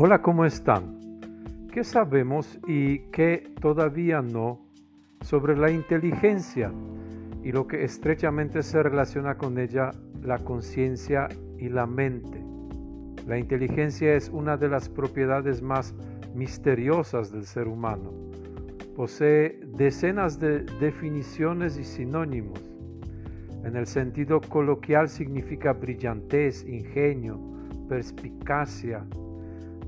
Hola, ¿cómo están? ¿Qué sabemos y qué todavía no sobre la inteligencia y lo que estrechamente se relaciona con ella, la conciencia y la mente? La inteligencia es una de las propiedades más misteriosas del ser humano. Posee decenas de definiciones y sinónimos. En el sentido coloquial significa brillantez, ingenio, perspicacia,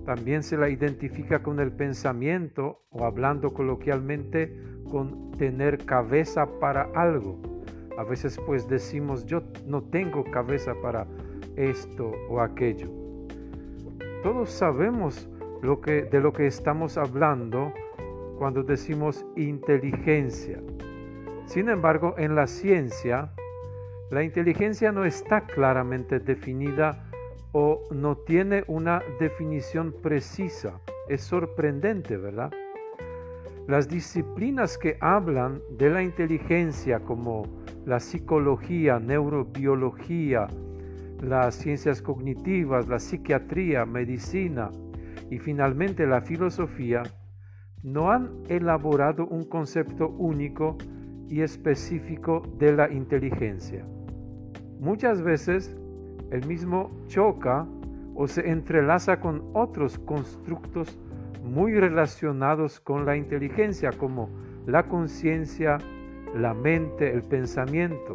también se la identifica con el pensamiento o hablando coloquialmente con tener cabeza para algo. A veces pues decimos yo no tengo cabeza para esto o aquello. Todos sabemos lo que, de lo que estamos hablando cuando decimos inteligencia. Sin embargo, en la ciencia, la inteligencia no está claramente definida o no tiene una definición precisa. Es sorprendente, ¿verdad? Las disciplinas que hablan de la inteligencia como la psicología, neurobiología, las ciencias cognitivas, la psiquiatría, medicina y finalmente la filosofía, no han elaborado un concepto único y específico de la inteligencia. Muchas veces el mismo choca o se entrelaza con otros constructos muy relacionados con la inteligencia, como la conciencia, la mente, el pensamiento,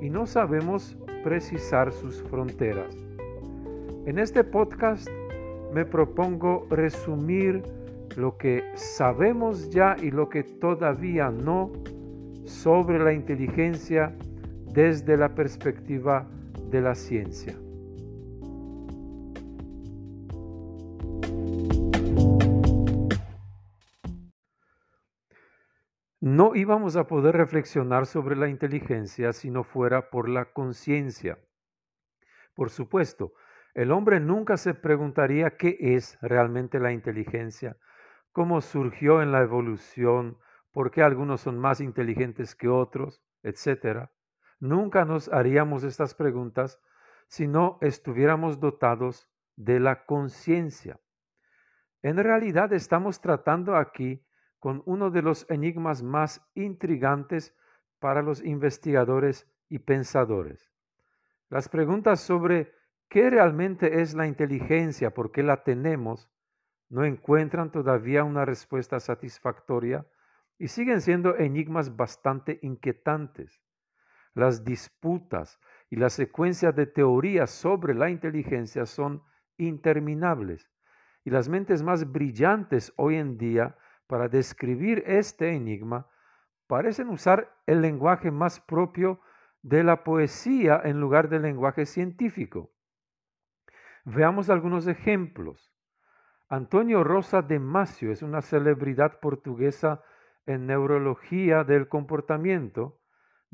y no sabemos precisar sus fronteras. En este podcast me propongo resumir lo que sabemos ya y lo que todavía no sobre la inteligencia desde la perspectiva de la ciencia. No íbamos a poder reflexionar sobre la inteligencia si no fuera por la conciencia. Por supuesto, el hombre nunca se preguntaría qué es realmente la inteligencia, cómo surgió en la evolución, por qué algunos son más inteligentes que otros, etc. Nunca nos haríamos estas preguntas si no estuviéramos dotados de la conciencia. En realidad estamos tratando aquí con uno de los enigmas más intrigantes para los investigadores y pensadores. Las preguntas sobre qué realmente es la inteligencia, por qué la tenemos, no encuentran todavía una respuesta satisfactoria y siguen siendo enigmas bastante inquietantes. Las disputas y la secuencia de teorías sobre la inteligencia son interminables y las mentes más brillantes hoy en día para describir este enigma parecen usar el lenguaje más propio de la poesía en lugar del lenguaje científico. Veamos algunos ejemplos. Antonio Rosa de Macio es una celebridad portuguesa en neurología del comportamiento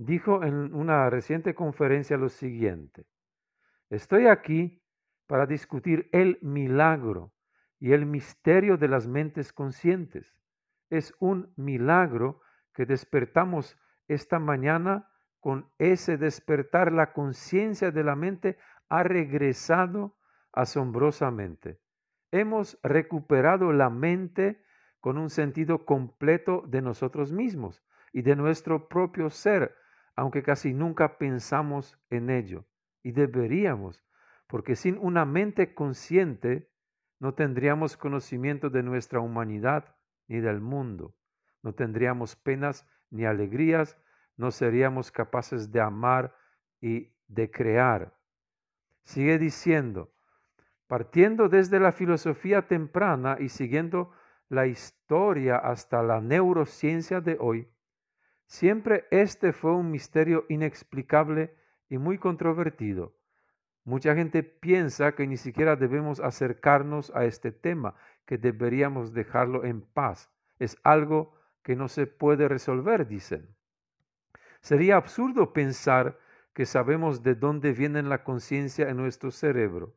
dijo en una reciente conferencia lo siguiente, estoy aquí para discutir el milagro y el misterio de las mentes conscientes. Es un milagro que despertamos esta mañana con ese despertar la conciencia de la mente ha regresado asombrosamente. Hemos recuperado la mente con un sentido completo de nosotros mismos y de nuestro propio ser, aunque casi nunca pensamos en ello. Y deberíamos, porque sin una mente consciente no tendríamos conocimiento de nuestra humanidad ni del mundo. No tendríamos penas ni alegrías, no seríamos capaces de amar y de crear. Sigue diciendo, partiendo desde la filosofía temprana y siguiendo la historia hasta la neurociencia de hoy, Siempre este fue un misterio inexplicable y muy controvertido. Mucha gente piensa que ni siquiera debemos acercarnos a este tema, que deberíamos dejarlo en paz. Es algo que no se puede resolver, dicen. Sería absurdo pensar que sabemos de dónde viene la conciencia en nuestro cerebro.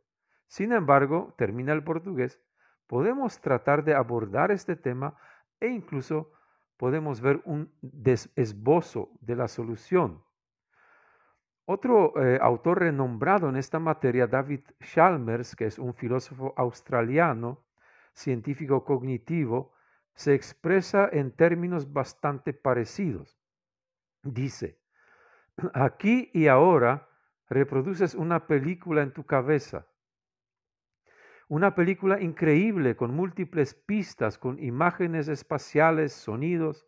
Sin embargo, termina el portugués, podemos tratar de abordar este tema e incluso podemos ver un esbozo de la solución. Otro eh, autor renombrado en esta materia, David Chalmers, que es un filósofo australiano, científico cognitivo, se expresa en términos bastante parecidos. Dice, aquí y ahora reproduces una película en tu cabeza, una película increíble con múltiples pistas, con imágenes espaciales, sonidos,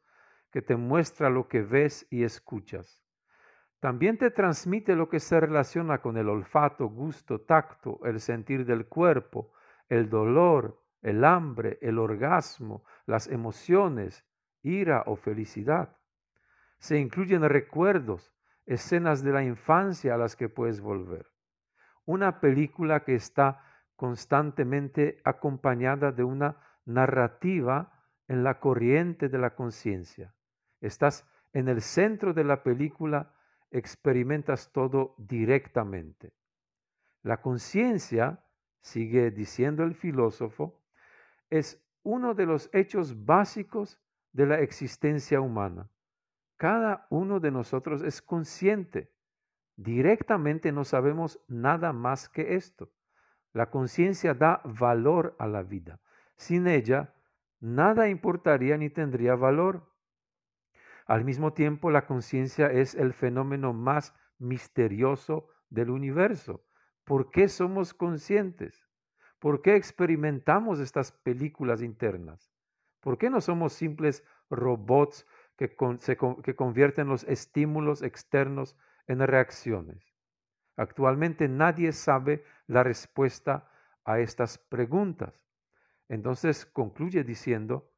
que te muestra lo que ves y escuchas. También te transmite lo que se relaciona con el olfato, gusto, tacto, el sentir del cuerpo, el dolor, el hambre, el orgasmo, las emociones, ira o felicidad. Se incluyen recuerdos, escenas de la infancia a las que puedes volver. Una película que está constantemente acompañada de una narrativa en la corriente de la conciencia. Estás en el centro de la película experimentas todo directamente. La conciencia, sigue diciendo el filósofo, es uno de los hechos básicos de la existencia humana. Cada uno de nosotros es consciente. Directamente no sabemos nada más que esto. La conciencia da valor a la vida. Sin ella, nada importaría ni tendría valor. Al mismo tiempo, la conciencia es el fenómeno más misterioso del universo. ¿Por qué somos conscientes? ¿Por qué experimentamos estas películas internas? ¿Por qué no somos simples robots que, que convierten los estímulos externos en reacciones? Actualmente nadie sabe la respuesta a estas preguntas. Entonces concluye diciendo,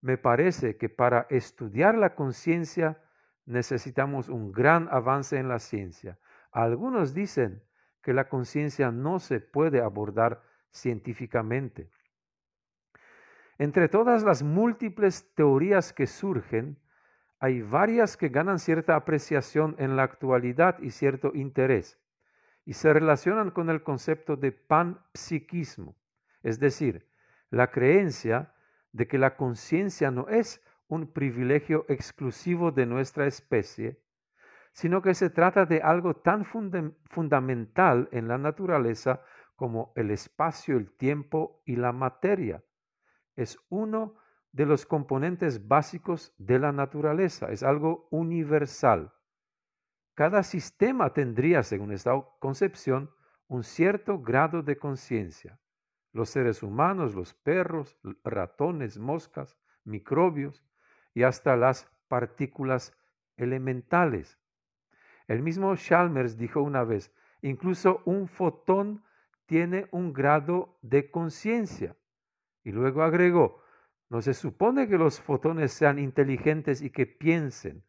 me parece que para estudiar la conciencia necesitamos un gran avance en la ciencia. Algunos dicen que la conciencia no se puede abordar científicamente. Entre todas las múltiples teorías que surgen, hay varias que ganan cierta apreciación en la actualidad y cierto interés, y se relacionan con el concepto de panpsiquismo, es decir, la creencia de que la conciencia no es un privilegio exclusivo de nuestra especie, sino que se trata de algo tan fundamental en la naturaleza como el espacio, el tiempo y la materia. Es uno de los componentes básicos de la naturaleza, es algo universal. Cada sistema tendría, según esta concepción, un cierto grado de conciencia los seres humanos, los perros, ratones, moscas, microbios y hasta las partículas elementales. El mismo Chalmers dijo una vez, incluso un fotón tiene un grado de conciencia. Y luego agregó, no se supone que los fotones sean inteligentes y que piensen.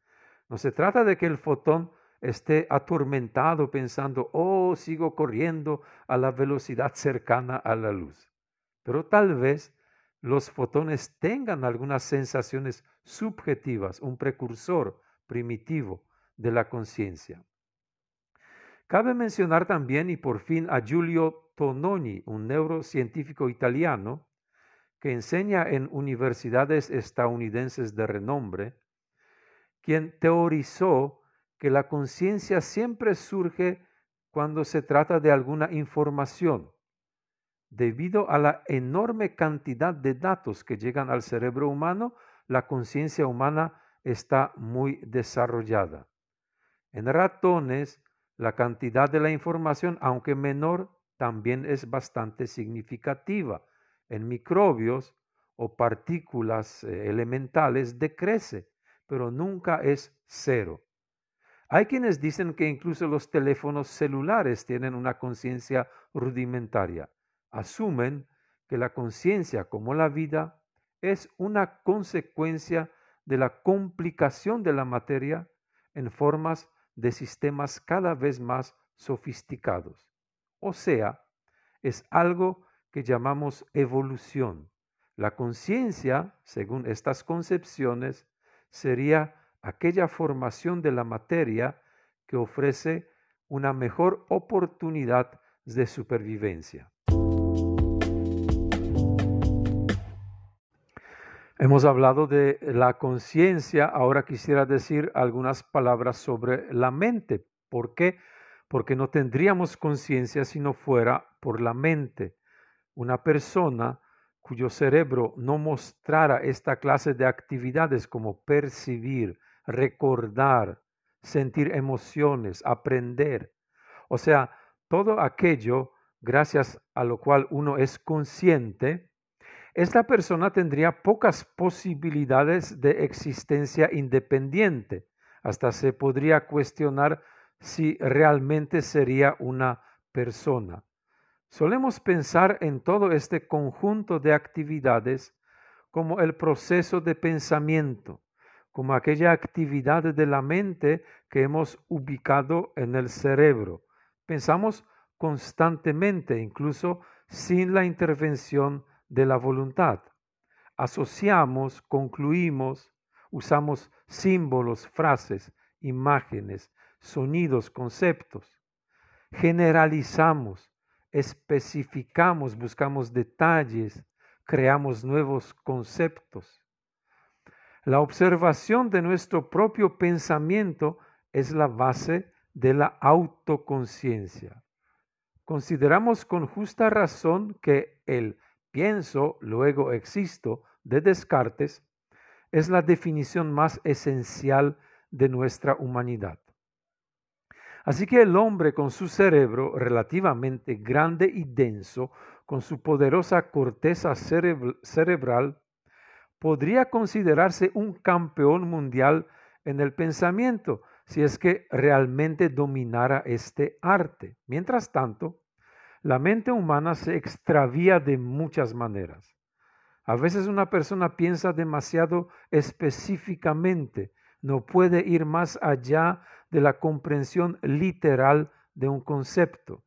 No se trata de que el fotón esté atormentado pensando, oh, sigo corriendo a la velocidad cercana a la luz. Pero tal vez los fotones tengan algunas sensaciones subjetivas, un precursor primitivo de la conciencia. Cabe mencionar también y por fin a Giulio Tononi, un neurocientífico italiano que enseña en universidades estadounidenses de renombre, quien teorizó que la conciencia siempre surge cuando se trata de alguna información. Debido a la enorme cantidad de datos que llegan al cerebro humano, la conciencia humana está muy desarrollada. En ratones, la cantidad de la información, aunque menor, también es bastante significativa. En microbios o partículas eh, elementales decrece, pero nunca es cero. Hay quienes dicen que incluso los teléfonos celulares tienen una conciencia rudimentaria. Asumen que la conciencia, como la vida, es una consecuencia de la complicación de la materia en formas de sistemas cada vez más sofisticados. O sea, es algo que llamamos evolución. La conciencia, según estas concepciones, sería aquella formación de la materia que ofrece una mejor oportunidad de supervivencia. Hemos hablado de la conciencia, ahora quisiera decir algunas palabras sobre la mente, ¿Por qué? Porque no tendríamos conciencia si no fuera por la mente. Una persona cuyo cerebro no mostrara esta clase de actividades como percibir, recordar, sentir emociones, aprender, o sea, todo aquello gracias a lo cual uno es consciente, esta persona tendría pocas posibilidades de existencia independiente. Hasta se podría cuestionar si realmente sería una persona. Solemos pensar en todo este conjunto de actividades como el proceso de pensamiento, como aquella actividad de la mente que hemos ubicado en el cerebro. Pensamos constantemente, incluso sin la intervención de la voluntad. Asociamos, concluimos, usamos símbolos, frases, imágenes, sonidos, conceptos. Generalizamos, especificamos, buscamos detalles, creamos nuevos conceptos. La observación de nuestro propio pensamiento es la base de la autoconciencia. Consideramos con justa razón que el pienso, luego existo de Descartes es la definición más esencial de nuestra humanidad. Así que el hombre con su cerebro relativamente grande y denso, con su poderosa corteza cerebral, podría considerarse un campeón mundial en el pensamiento si es que realmente dominara este arte. Mientras tanto, la mente humana se extravía de muchas maneras. A veces una persona piensa demasiado específicamente, no puede ir más allá de la comprensión literal de un concepto.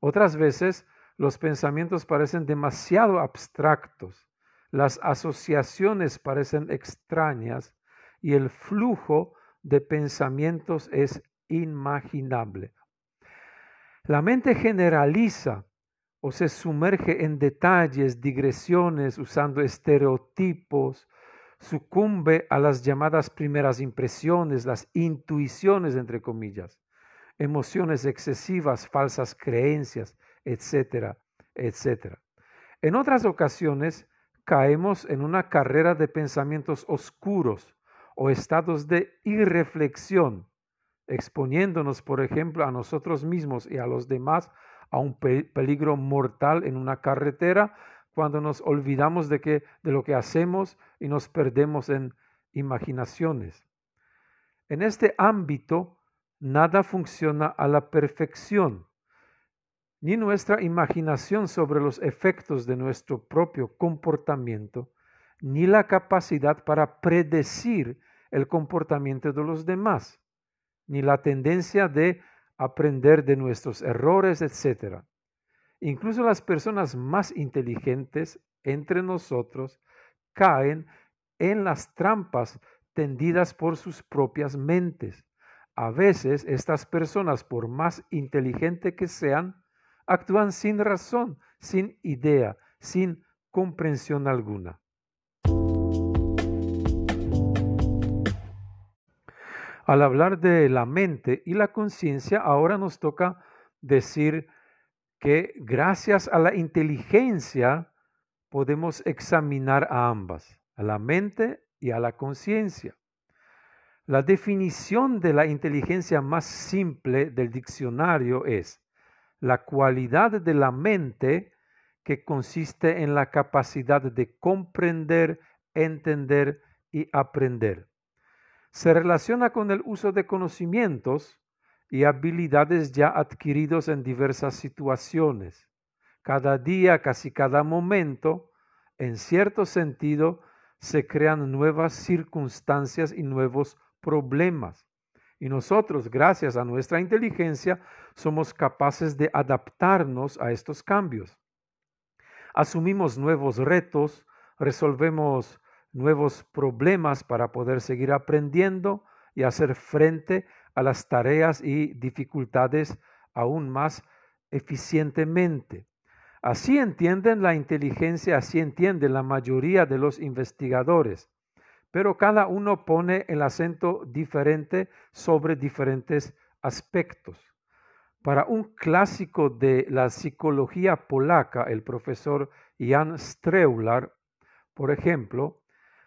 Otras veces los pensamientos parecen demasiado abstractos, las asociaciones parecen extrañas y el flujo de pensamientos es inimaginable. La mente generaliza o se sumerge en detalles, digresiones, usando estereotipos, sucumbe a las llamadas primeras impresiones, las intuiciones, entre comillas, emociones excesivas, falsas creencias, etcétera, etcétera. En otras ocasiones caemos en una carrera de pensamientos oscuros o estados de irreflexión, exponiéndonos, por ejemplo, a nosotros mismos y a los demás a un peligro mortal en una carretera cuando nos olvidamos de, que, de lo que hacemos y nos perdemos en imaginaciones. En este ámbito, nada funciona a la perfección. Ni nuestra imaginación sobre los efectos de nuestro propio comportamiento, ni la capacidad para predecir el comportamiento de los demás, ni la tendencia de aprender de nuestros errores, etc. Incluso las personas más inteligentes entre nosotros caen en las trampas tendidas por sus propias mentes. A veces estas personas, por más inteligentes que sean, actúan sin razón, sin idea, sin comprensión alguna. Al hablar de la mente y la conciencia, ahora nos toca decir que gracias a la inteligencia podemos examinar a ambas, a la mente y a la conciencia. La definición de la inteligencia más simple del diccionario es la cualidad de la mente que consiste en la capacidad de comprender, entender y aprender. Se relaciona con el uso de conocimientos y habilidades ya adquiridos en diversas situaciones. Cada día, casi cada momento, en cierto sentido, se crean nuevas circunstancias y nuevos problemas. Y nosotros, gracias a nuestra inteligencia, somos capaces de adaptarnos a estos cambios. Asumimos nuevos retos, resolvemos nuevos problemas para poder seguir aprendiendo y hacer frente a las tareas y dificultades aún más eficientemente. Así entienden la inteligencia, así entienden la mayoría de los investigadores, pero cada uno pone el acento diferente sobre diferentes aspectos. Para un clásico de la psicología polaca, el profesor Jan Streular, por ejemplo,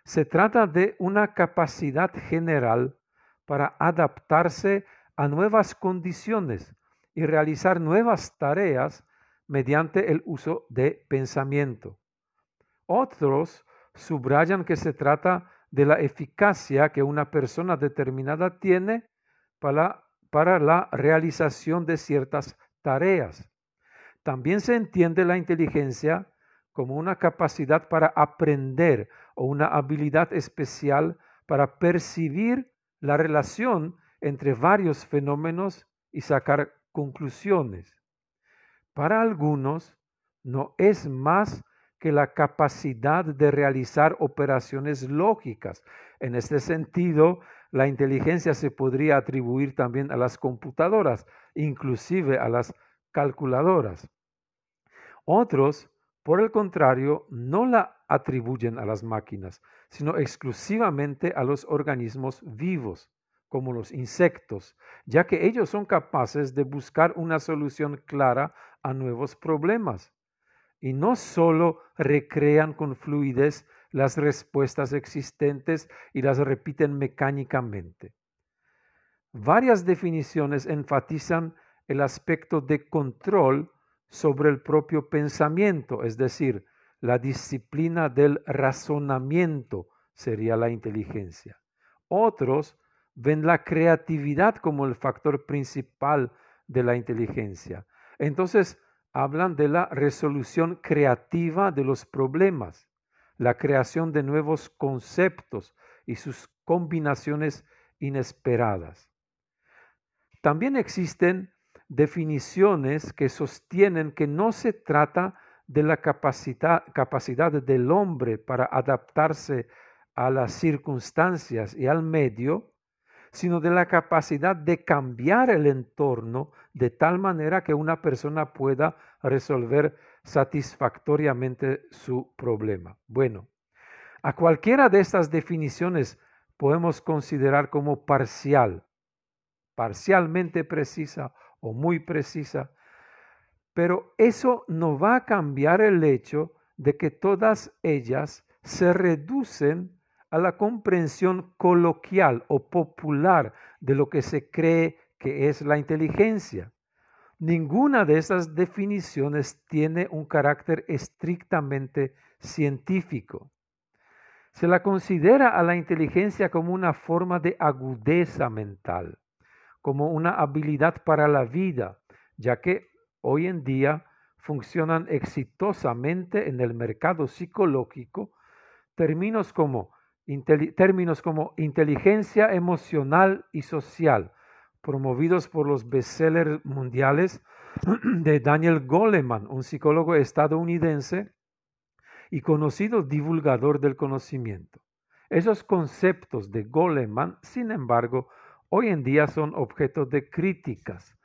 se trata de una capacidad general para adaptarse a nuevas condiciones y realizar nuevas tareas mediante el uso de pensamiento. Otros subrayan que se trata de la eficacia que una persona determinada tiene para, para la realización de ciertas tareas. También se entiende la inteligencia como una capacidad para aprender o una habilidad especial para percibir la relación entre varios fenómenos y sacar conclusiones. Para algunos, no es más que la capacidad de realizar operaciones lógicas. En este sentido, la inteligencia se podría atribuir también a las computadoras, inclusive a las calculadoras. Otros por el contrario, no la atribuyen a las máquinas, sino exclusivamente a los organismos vivos, como los insectos, ya que ellos son capaces de buscar una solución clara a nuevos problemas. Y no solo recrean con fluidez las respuestas existentes y las repiten mecánicamente. Varias definiciones enfatizan el aspecto de control sobre el propio pensamiento, es decir, la disciplina del razonamiento sería la inteligencia. Otros ven la creatividad como el factor principal de la inteligencia. Entonces, hablan de la resolución creativa de los problemas, la creación de nuevos conceptos y sus combinaciones inesperadas. También existen definiciones que sostienen que no se trata de la capacidad, capacidad del hombre para adaptarse a las circunstancias y al medio, sino de la capacidad de cambiar el entorno de tal manera que una persona pueda resolver satisfactoriamente su problema. Bueno, a cualquiera de estas definiciones podemos considerar como parcial, parcialmente precisa o muy precisa, pero eso no va a cambiar el hecho de que todas ellas se reducen a la comprensión coloquial o popular de lo que se cree que es la inteligencia. Ninguna de esas definiciones tiene un carácter estrictamente científico. Se la considera a la inteligencia como una forma de agudeza mental como una habilidad para la vida, ya que hoy en día funcionan exitosamente en el mercado psicológico términos como, términos como inteligencia emocional y social, promovidos por los bestsellers mundiales de Daniel Goleman, un psicólogo estadounidense y conocido divulgador del conocimiento. Esos conceptos de Goleman, sin embargo, hoy en día son objeto de críticas,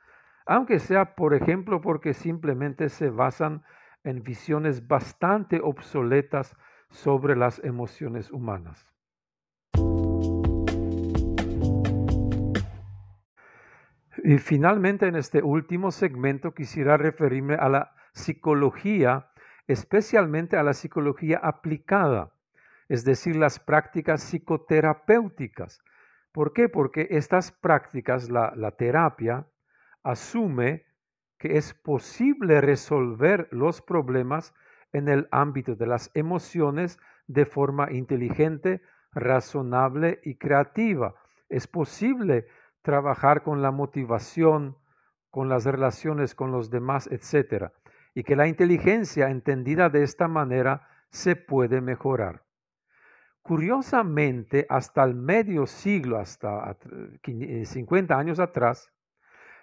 aunque sea, por ejemplo, porque simplemente se basan en visiones bastante obsoletas sobre las emociones humanas. Y finalmente, en este último segmento quisiera referirme a la psicología, especialmente a la psicología aplicada, es decir, las prácticas psicoterapéuticas, ¿Por qué? Porque estas prácticas, la, terapia, asume que es posible resolver los problemas en el ámbito de las emociones de forma inteligente, razonable y creativa. Es posible trabajar con la motivación, con las relaciones con los demás, etc. Y que la inteligencia entendida de esta manera se puede mejorar. Curiosamente, hasta el medio siglo, hasta 50 eh, años atrás,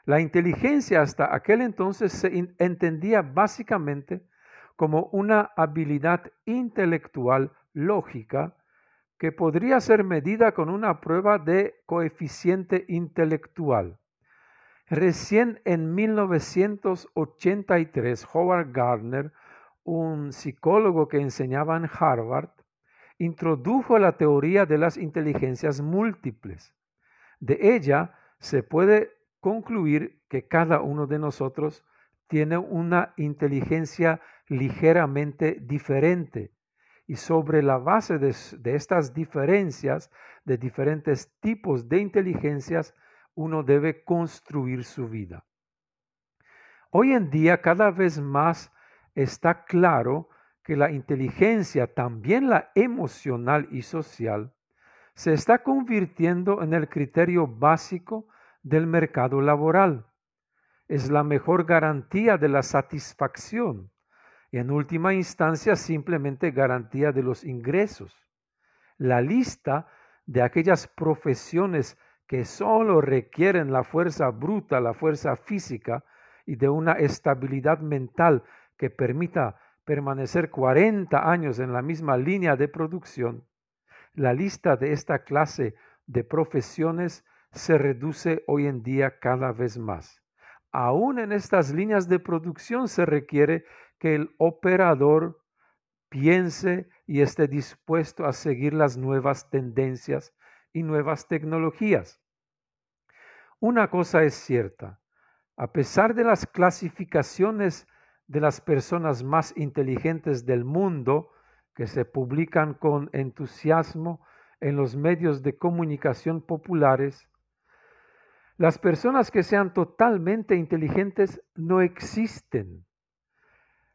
la inteligencia hasta aquel entonces se entendía básicamente como una habilidad intelectual lógica que podría ser medida con una prueba de coeficiente intelectual. Recién en 1983, Howard Gardner, un psicólogo que enseñaba en Harvard, introdujo la teoría de las inteligencias múltiples. De ella se puede concluir que cada uno de nosotros tiene una inteligencia ligeramente diferente y sobre la base de, estas diferencias, de diferentes tipos de inteligencias, uno debe construir su vida. Hoy en día cada vez más está claro que la inteligencia, también la emocional y social, se está convirtiendo en el criterio básico del mercado laboral. Es la mejor garantía de la satisfacción en última instancia simplemente garantía de los ingresos. La lista de aquellas profesiones que solo requieren la fuerza bruta, la fuerza física y de una estabilidad mental que permita permanecer 40 años en la misma línea de producción, la lista de esta clase de profesiones se reduce hoy en día cada vez más. Aún en estas líneas de producción se requiere que el operador piense y esté dispuesto a seguir las nuevas tendencias y nuevas tecnologías. Una cosa es cierta, a pesar de las clasificaciones de las personas más inteligentes del mundo que se publican con entusiasmo en los medios de comunicación populares, las personas que sean totalmente inteligentes no existen.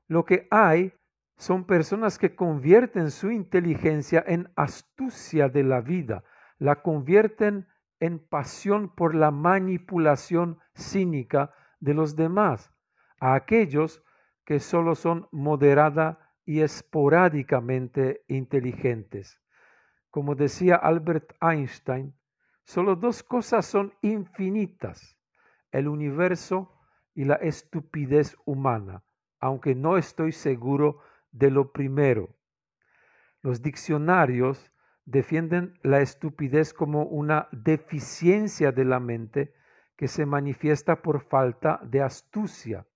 Lo que hay son personas que convierten su inteligencia en astucia de la vida, la convierten en pasión por la manipulación cínica de los demás, a aquellos que solo son moderada y esporádicamente inteligentes. Como decía Albert Einstein, solo dos cosas son infinitas, el universo y la estupidez humana aunque no estoy seguro de lo primero. Los diccionarios defienden la estupidez como una deficiencia de la mente que se manifiesta por falta de astucia,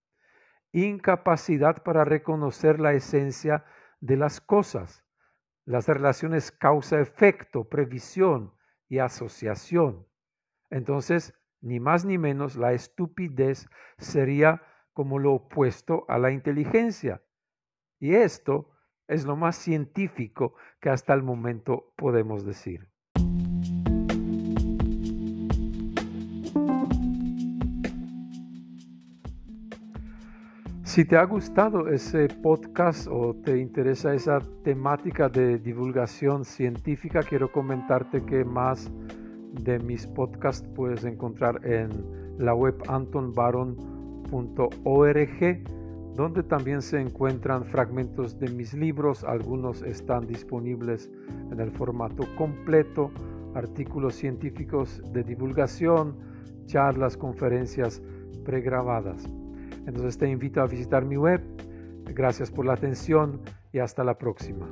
incapacidad para reconocer la esencia de las cosas, las relaciones causa-efecto, previsión y asociación. Entonces, ni más ni menos, la estupidez sería como lo opuesto a la inteligencia. Y esto es lo más científico que hasta el momento podemos decir. Si te ha gustado ese podcast o te interesa esa temática de divulgación científica, quiero comentarte que más de mis podcasts puedes encontrar en la web Anton Baron org, donde también se encuentran fragmentos de mis libros, algunos están disponibles en el formato completo, artículos científicos de divulgación, charlas, conferencias pregrabadas. Entonces te invito a visitar mi web. Gracias por la atención y hasta la próxima.